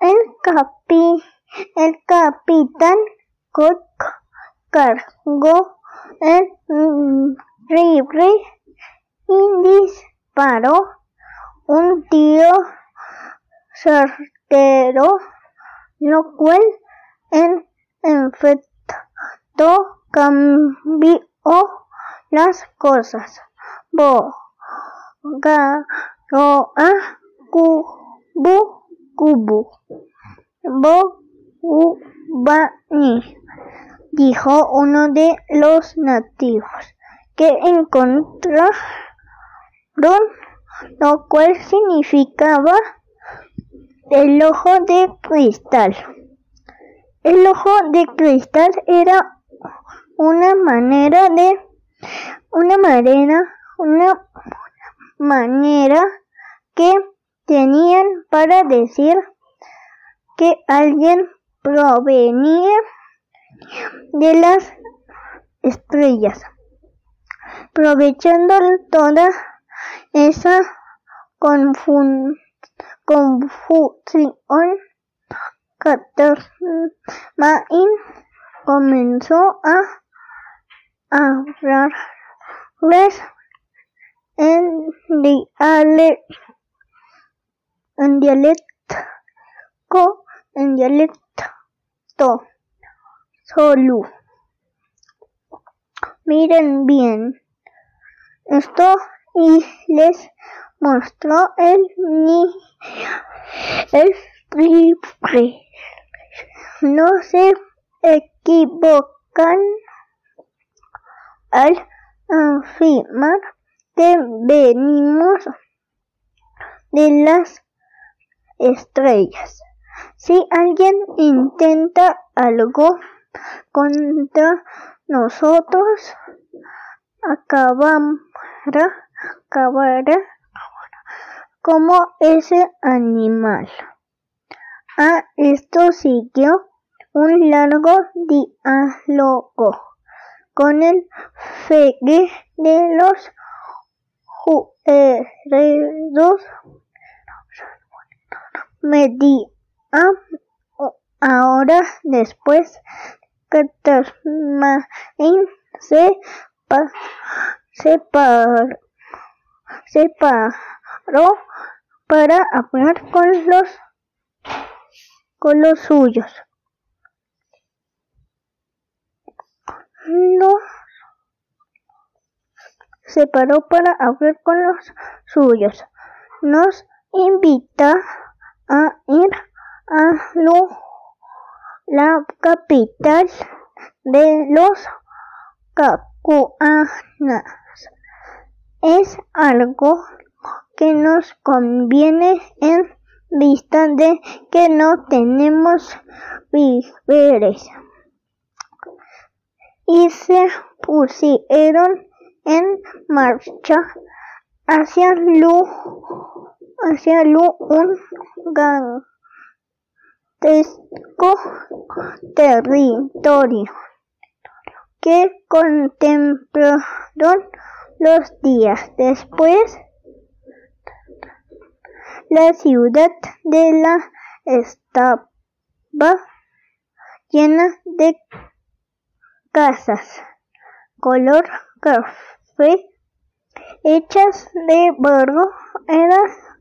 el, capi, el capitán Cook cargó el rifle y disparó un tiro certero, lo cual en efecto cambió las cosas. Bogaroa kubu. Bobani, dijo uno de los nativos que encontraron, lo cual significaba el ojo de cristal. El ojo de cristal era una manera de una manera una manera que tenían para decir que alguien provenía de las estrellas. Aprovechando toda esa confusión, Main comenzó a hablarles en dialecto, en dialecto, en dialecto solo. Miren bien esto y les mostró el ni el triple. No se equivocan al afirmar que venimos de las estrellas. Si alguien intenta algo contra nosotros, acabará, acabará como ese animal. A esto siguió un largo diálogo con el fegue de los jueces media ahora después que se separó, separó para hablar con los con los suyos. Los separó para hablar con los suyos. Nos invita a ir a la capital de los cacuanas. Es algo que nos conviene en vista de que no tenemos víveres. Y se pusieron en marcha hacia Lu, hacia un gigantesco territorio que contemplaron los días después la ciudad de la estaba llena de casas color café hechas de barro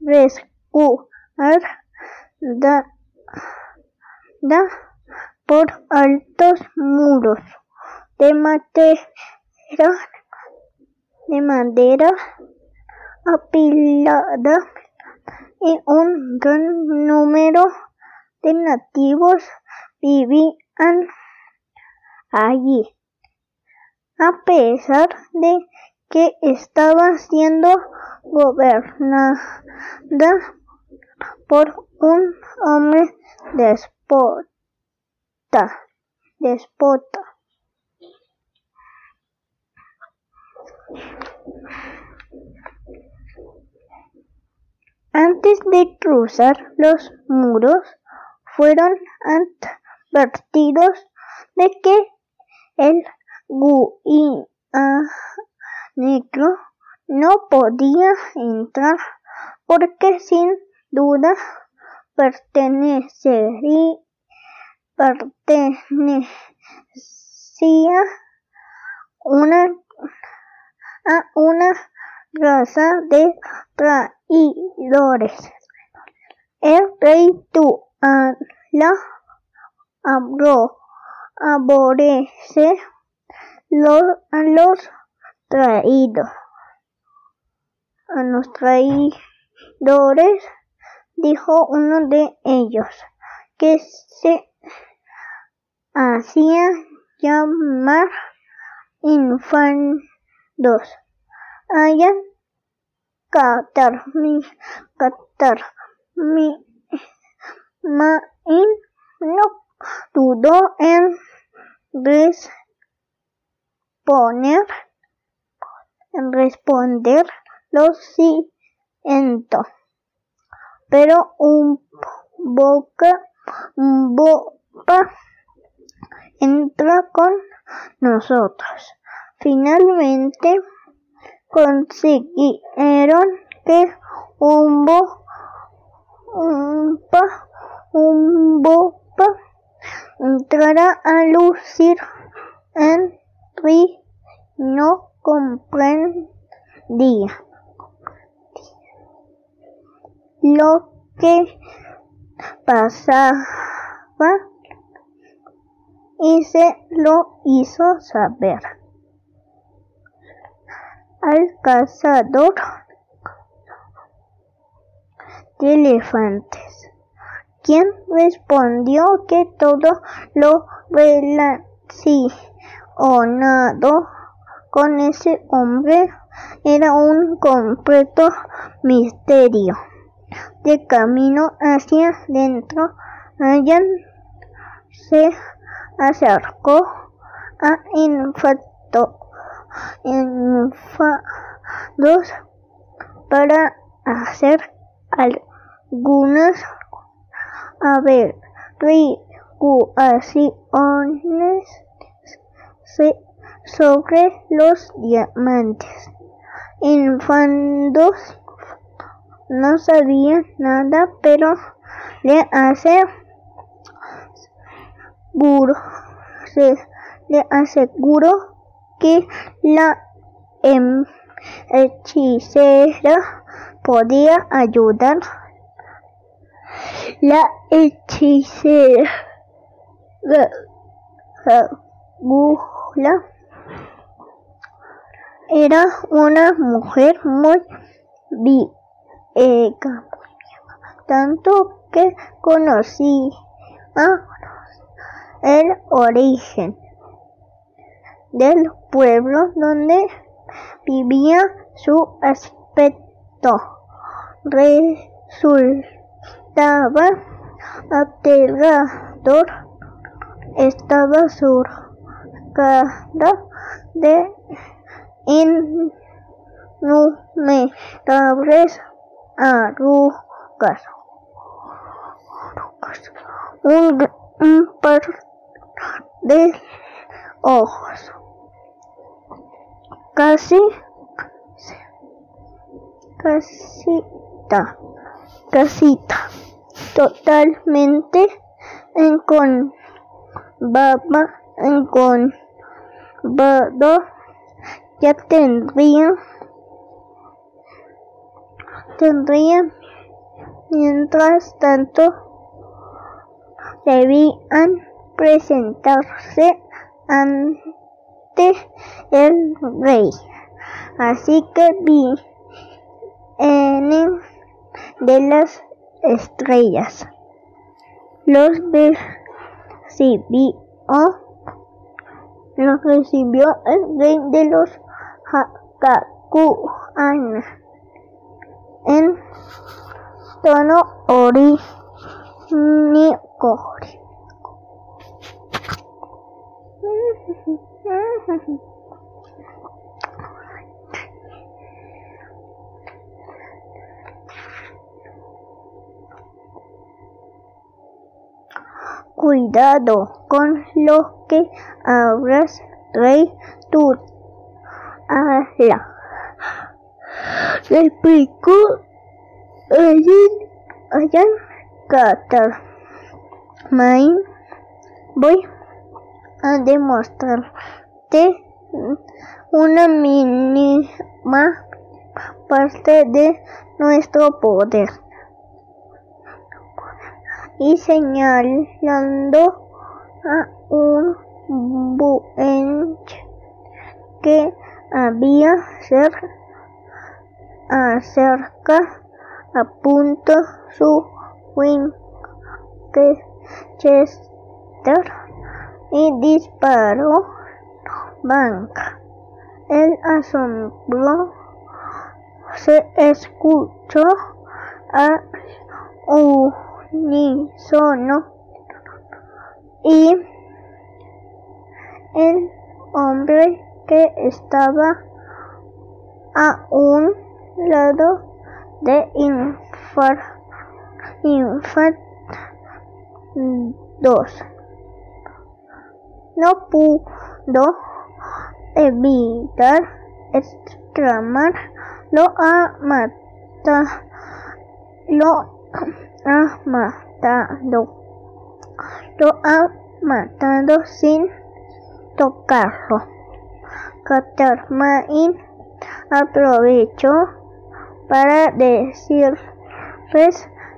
era da por altos muros de madera, de madera apilada y un gran número de nativos vivían allí. A pesar de que estaba siendo gobernada por un hombre despota, despota. Antes de cruzar los muros, fueron advertidos de que el negro no podía entrar porque sin duda pertenecería, pertenecía una, a una raza de traidores. El rey tu la abro, aborrece los, a los traídos. A los traidores, dijo uno de ellos, que se hacía llamar infandos. Hayan catar mi catar mi main no dudó en responder en responder lo siguiente pero un boca un boca entra con nosotros. Finalmente consiguieron que un bo un pa un entrara a lucir en ri no comprendía lo que pasaba y se lo hizo saber. Al cazador de elefantes, quien respondió que todo lo relacionado con ese hombre era un completo misterio. De camino hacia dentro, Allan se acercó a infato, infados para hacer algunas averiguaciones sobre los diamantes. Infandos no sabía nada, pero le hace le aseguró que la em, hechicera podía ayudar. La hechicera era una mujer muy vieja, tanto que conocía el origen del pueblo donde vivía su aspecto. Resultaba aterrador. Estaba surcada de innumerables arrugas. Un, un par de ojos. Casi casita, casita, totalmente en con baba, en con ya tendría tendría mientras tanto debían presentarse ante el rey. Así que vi en de las estrellas. Los recibió, los recibió el rey de los Hakakuan en tono orínico. Cuidado con lo que abras, rey tu ala. Le explicó hayan Qatar. Main, voy a demostrarte una mínima parte de nuestro poder. Y señalando a un buenche que había cerca, acerca a punto su Winchester y disparó banca. El asombro se escuchó a unísono y el hombre que estaba a un lado de infar, infant 2 no pudo evitar exclamar lo ha lo ha matado. Lo ha matado sin tocarlo Catermain aprovechó para decirles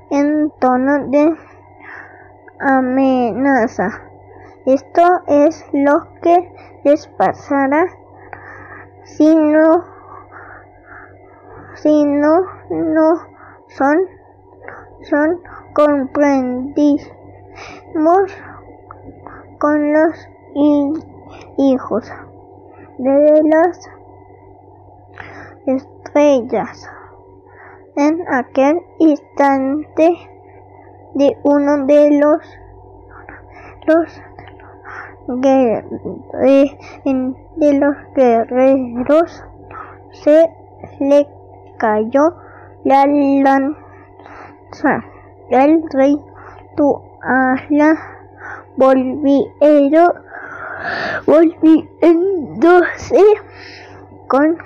en tono de amenaza. Esto es lo que les pasará si no, si no, no son, son comprendimos con los hijos de las estrellas. En aquel instante de uno de los los de los guerreros se le cayó la lanza. El rey Tuala volvieron con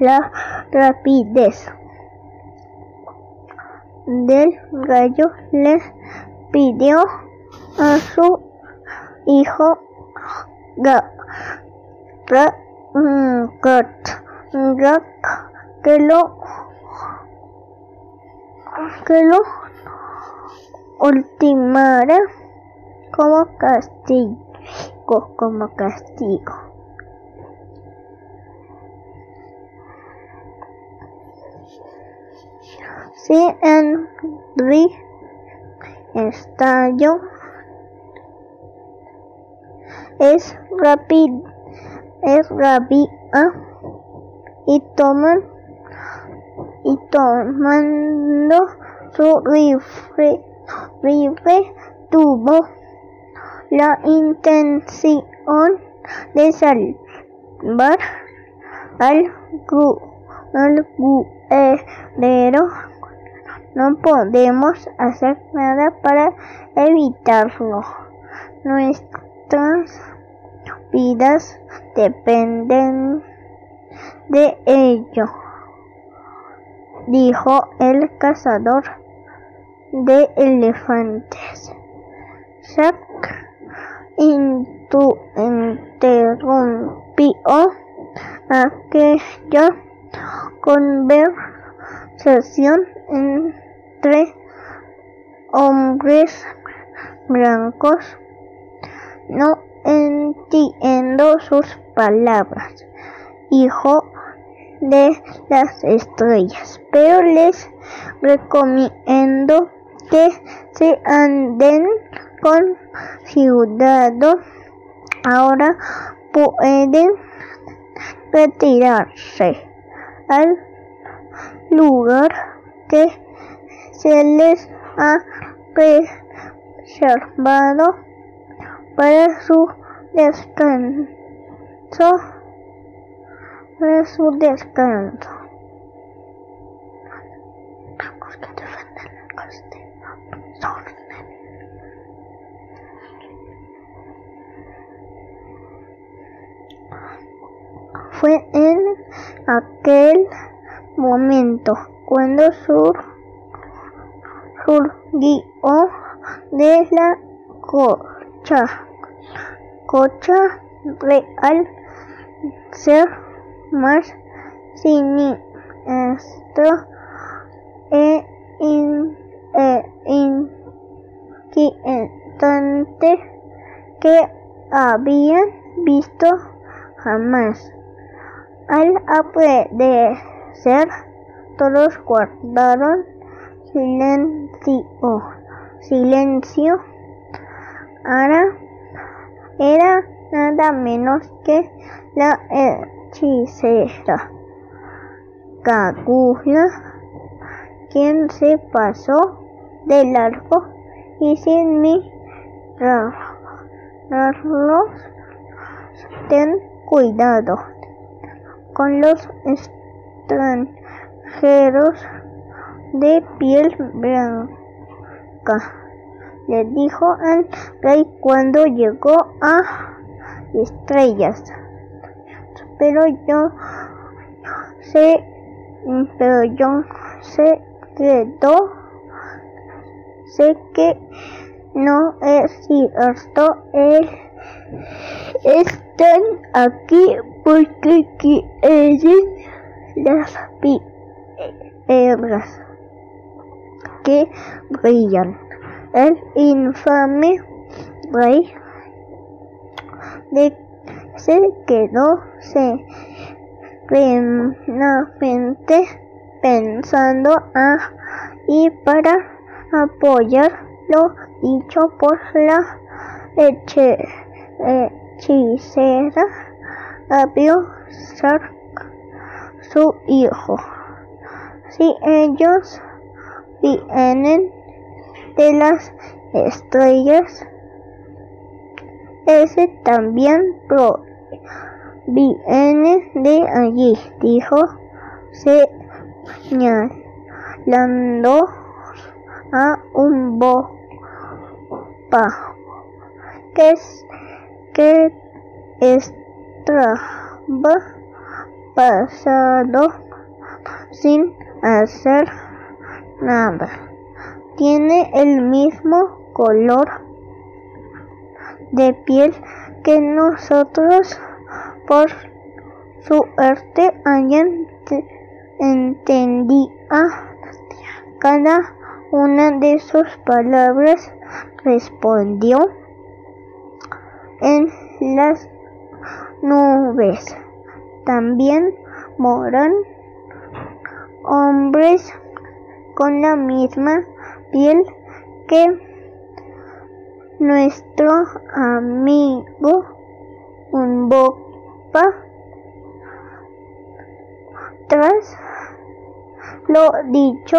la rapidez del gallo le pidió a su hijo que lo que lo ultimara como castigo como castigo Si Henry estalló, es rápido, es rápida y toman y tomando su rifle, rifle tuvo la intención de salvar al, al guerrero no podemos hacer nada para evitarlo. Nuestras vidas dependen de ello, dijo el cazador de elefantes. Jack interrumpió aquella conversación entre hombres blancos. No entiendo sus palabras, hijo de las estrellas, pero les recomiendo que se anden con cuidado. Ahora pueden retirarse al lugar que se les ha reservado para su descanso para su descanso. Fue en aquel momento cuando su surgió de la cocha, cocha real ser más siniestro e, e inquietante que habían visto jamás. Al todos guardaron silencio. Silencio. Ahora era nada menos que la hechicera Kaguya, quien se pasó de largo y sin mirarlos. Ten cuidado con los extranjeros de piel blanca, le dijo al rey cuando llegó a estrellas. Pero yo sé, pero yo sé quedó, sé que no es cierto, él están aquí porque quieren las piedras que brillan. El infame rey de se quedó serenamente pensando a y para apoyar lo dicho por la hechicera abrió su hijo. Si ellos vienen de las estrellas, ese también viene de allí, dijo señalando a un bopa que, es, que estaba pasado sin hacer nada. Tiene el mismo color de piel que nosotros por suerte alguien entendía cada una de sus palabras respondió en las nubes también moran hombres con la misma piel que nuestro amigo un bopa tras lo dicho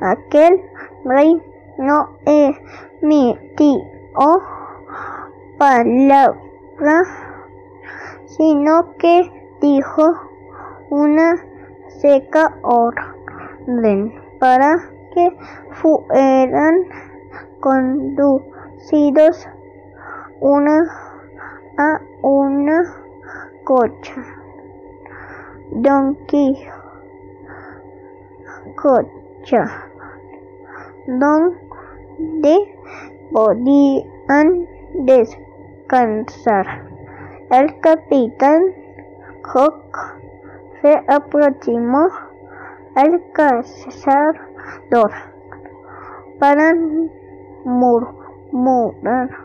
aquel rey no emitió palabra sino que dijo una seca orden para que fueran conducidos una a una cocha. Don cocha donde podían descansar. El capitán Cook se aproximó al cazador para murmurarle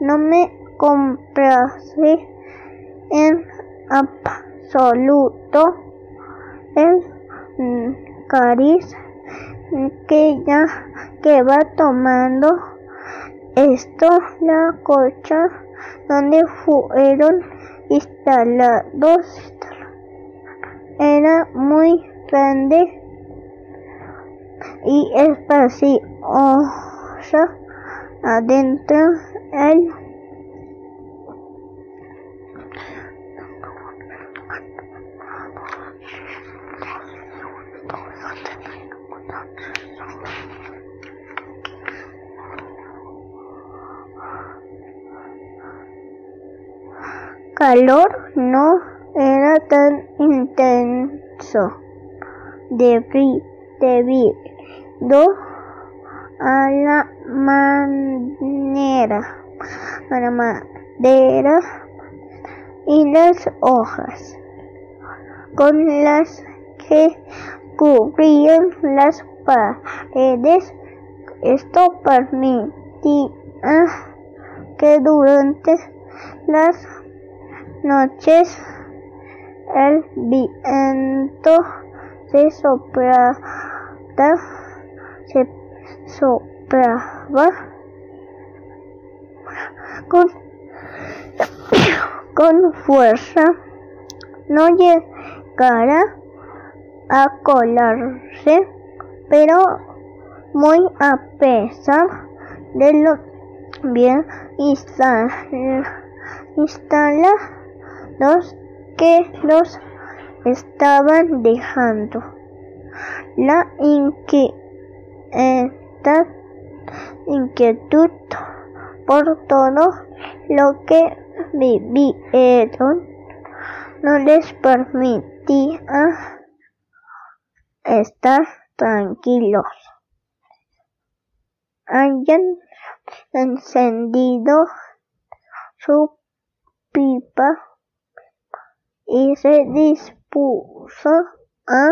no me complace en absoluto el cariz que ya que va tomando esto la cocha donde fueron instalados era muy grande y espaciosa adentro el calor no era tan intenso. Debí, debí a la manera, a la madera y las hojas con las que cubrían las paredes. Esto permitía que durante las noches. El viento se soplaba, se soplaba con, con fuerza, no llegara a colarse, pero muy a pesar de lo bien instalados que los estaban dejando. La inquietud por todo lo que vivieron no les permitía estar tranquilos. Hayan encendido su pipa y se dispuso a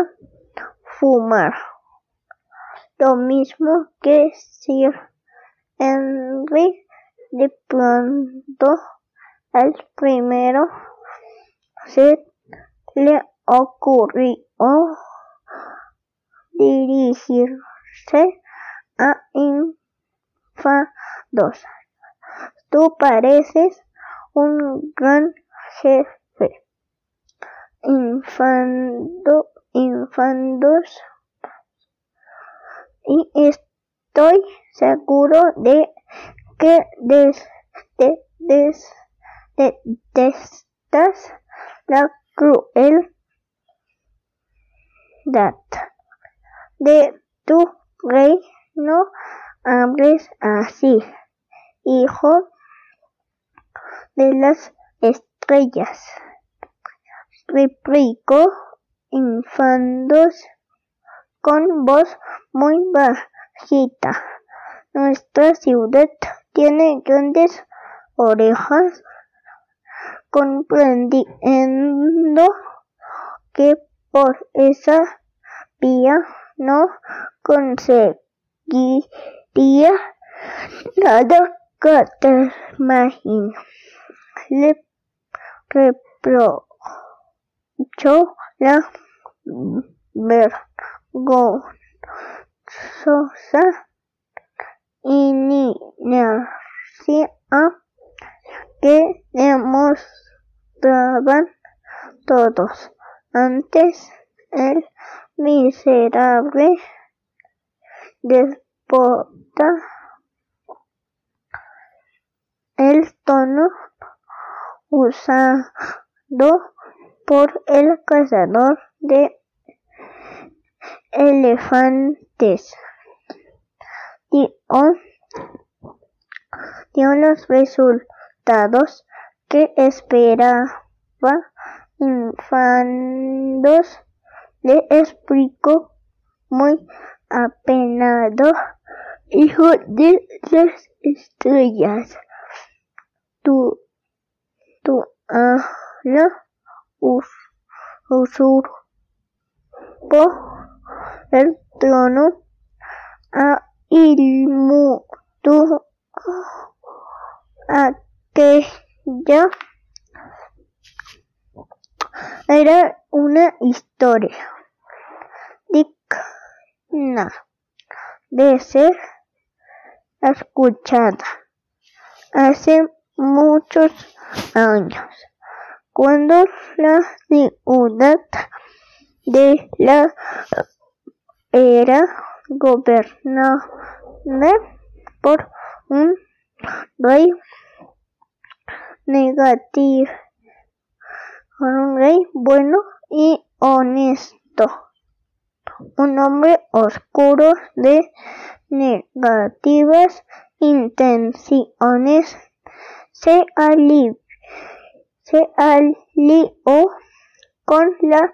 fumar. Lo mismo que Sir Henry de pronto el primero se le ocurrió dirigirse a Infados. Tú pareces un gran jefe. Infando, infandos. Y estoy seguro de que des, de, des, detestas la crueldad de tu reino hables así, hijo de las estrellas. Replicó infandos con voz muy bajita. Nuestra ciudad tiene grandes orejas comprendiendo que por esa vía no conseguiría nada imagino. Le reprochó la vergonzosa inercia que demostraban todos. Antes el miserable despota el tono usado por el cazador de elefantes. Dio, dio los resultados que esperaba Infandos le explicó muy apenado hijo de las estrellas. Tu tu ala usurpó el trono a ilmu tu aquella era una historia digna de ser escuchada hace muchos años, cuando la ciudad de la era gobernada por un rey negativo un rey bueno y honesto, un hombre oscuro de negativas intenciones, se, alió, se alió con la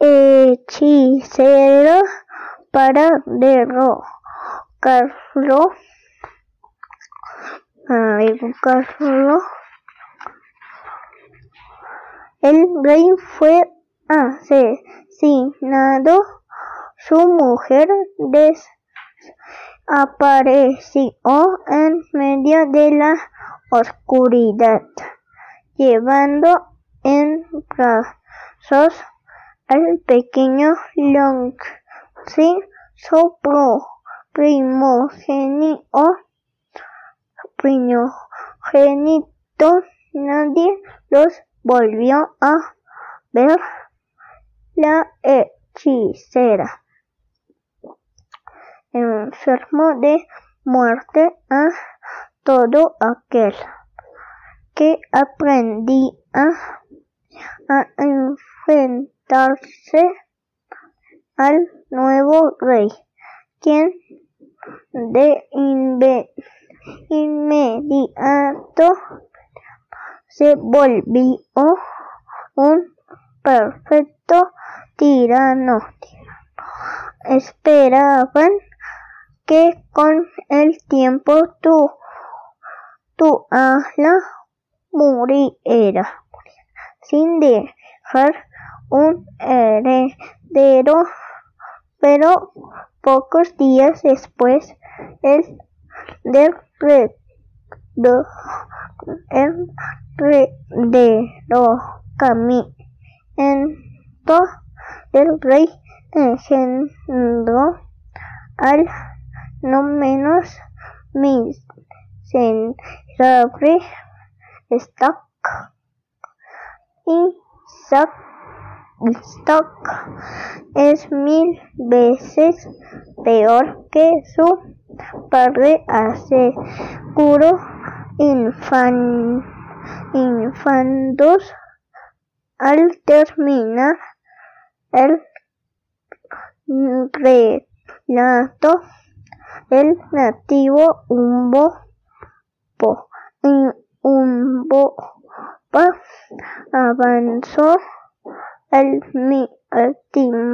hechicera para derrocarlo, derrocarlo, el rey fue asesinado, su mujer desapareció en medio de la oscuridad, llevando en brazos al pequeño Long, sin su primogénito, primogénito, nadie los volvió a ver. La hechicera, enfermo de muerte a todo aquel que aprendía a enfrentarse al nuevo rey, quien de inmediato se volvió un perfecto tirano. Esperaban que con el tiempo tu, tu ala muriera sin dejar un heredero, pero pocos días después el del heredero caminando el rey engendró al no menos miserable stock. Y stock es mil veces peor que su padre aseguró infan, infantos al terminar el relato el nativo umbo po, umbo pa, avanzó altivamente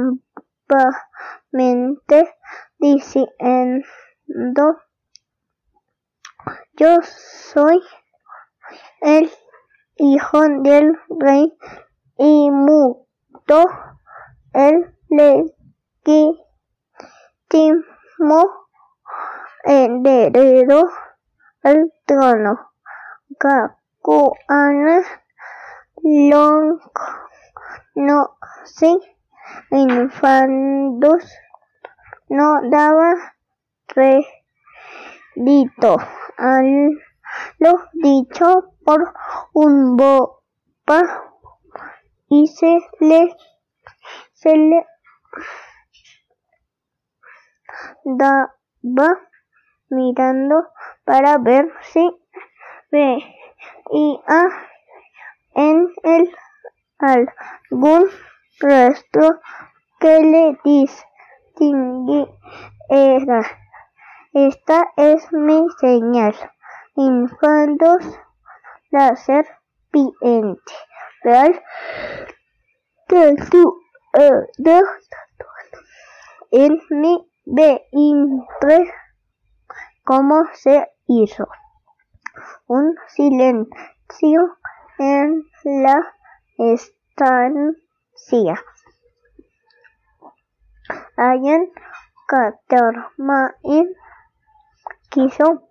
diciendo yo soy el hijo del rey y muto el legítimo heredero al trono. Gakuana Long no se infantos no daba crédito a lo dicho por un bopa y se le, se le daba mirando para ver si veía en el algún rastro que le distinguiera. Esta es mi señal. Infantos la serpiente real que tú eh, en mi vientre cómo se hizo un silencio en la estancia. Allen Catermain quiso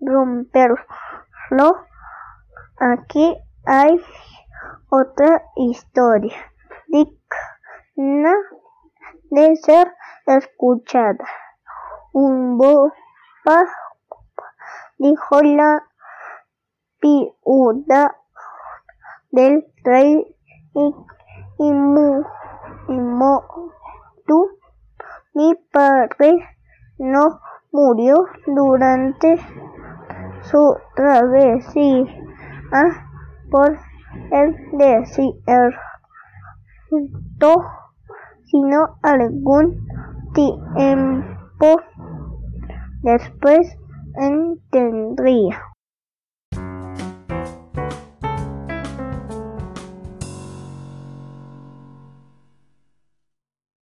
romperlo. Aquí hay otra historia digna de ser escuchada. Un bopa dijo la viuda del rey y, y, mi padre no murió durante su travesía por el desierto, sino algún tiempo después entendería.